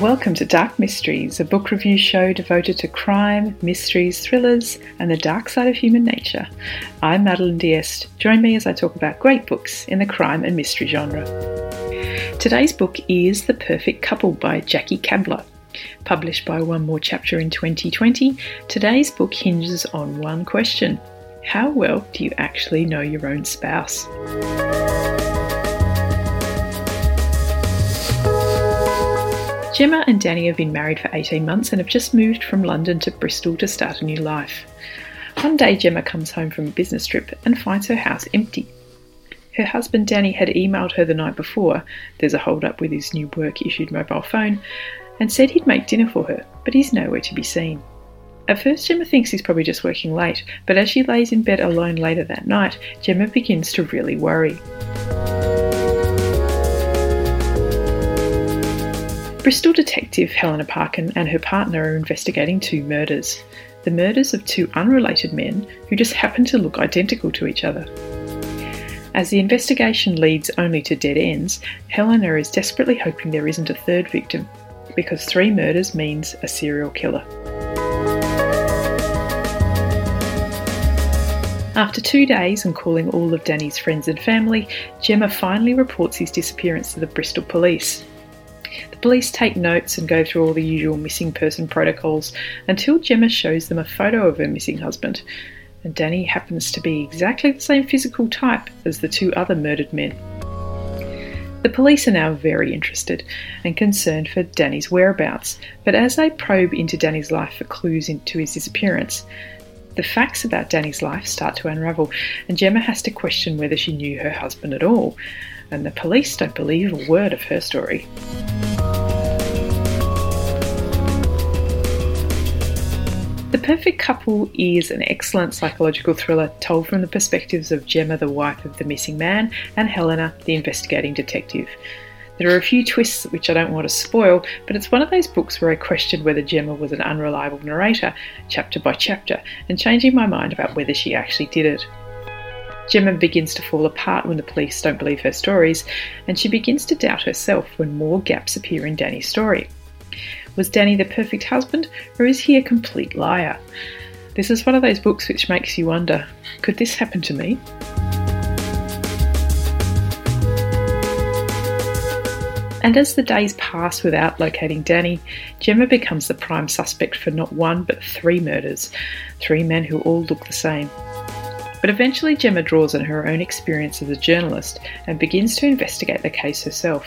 Welcome to Dark Mysteries, a book review show devoted to crime, mysteries, thrillers, and the dark side of human nature. I'm Madeline Diest. Join me as I talk about great books in the crime and mystery genre. Today's book is The Perfect Couple by Jackie Kabler. Published by One More Chapter in 2020, today's book hinges on one question How well do you actually know your own spouse? Gemma and Danny have been married for 18 months and have just moved from London to Bristol to start a new life. One day, Gemma comes home from a business trip and finds her house empty. Her husband Danny had emailed her the night before, there's a hold up with his new work issued mobile phone, and said he'd make dinner for her, but he's nowhere to be seen. At first, Gemma thinks he's probably just working late, but as she lays in bed alone later that night, Gemma begins to really worry. Bristol detective Helena Parkin and her partner are investigating two murders. The murders of two unrelated men who just happen to look identical to each other. As the investigation leads only to dead ends, Helena is desperately hoping there isn't a third victim, because three murders means a serial killer. After two days and calling all of Danny's friends and family, Gemma finally reports his disappearance to the Bristol police. The police take notes and go through all the usual missing person protocols until Gemma shows them a photo of her missing husband. And Danny happens to be exactly the same physical type as the two other murdered men. The police are now very interested and concerned for Danny's whereabouts, but as they probe into Danny's life for clues into his disappearance, the facts about Danny's life start to unravel, and Gemma has to question whether she knew her husband at all, and the police don't believe a word of her story. The Perfect Couple is an excellent psychological thriller told from the perspectives of Gemma, the wife of the missing man, and Helena, the investigating detective. There are a few twists which I don't want to spoil, but it's one of those books where I questioned whether Gemma was an unreliable narrator, chapter by chapter, and changing my mind about whether she actually did it. Gemma begins to fall apart when the police don't believe her stories, and she begins to doubt herself when more gaps appear in Danny's story. Was Danny the perfect husband, or is he a complete liar? This is one of those books which makes you wonder could this happen to me? And as the days pass without locating Danny, Gemma becomes the prime suspect for not one but three murders, three men who all look the same. But eventually, Gemma draws on her own experience as a journalist and begins to investigate the case herself,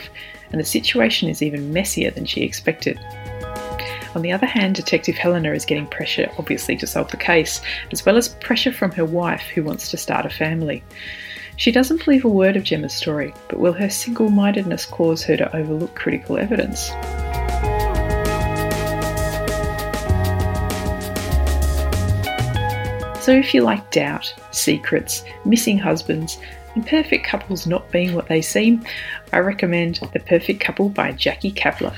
and the situation is even messier than she expected. On the other hand, Detective Helena is getting pressure, obviously, to solve the case, as well as pressure from her wife, who wants to start a family. She doesn't believe a word of Gemma's story, but will her single mindedness cause her to overlook critical evidence? So, if you like doubt, secrets, missing husbands, and perfect couples not being what they seem, I recommend The Perfect Couple by Jackie Kabler.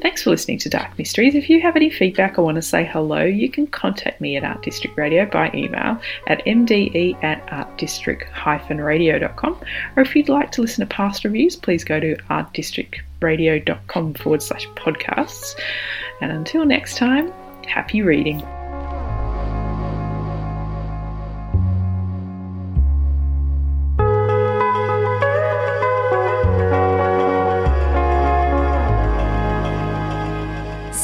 Thanks for listening to Dark Mysteries. If you have any feedback or want to say hello, you can contact me at Art District Radio by email at mde at artdistrict-radio.com. Or if you'd like to listen to past reviews, please go to artdistrictradio.com forward slash podcasts. And until next time, happy reading.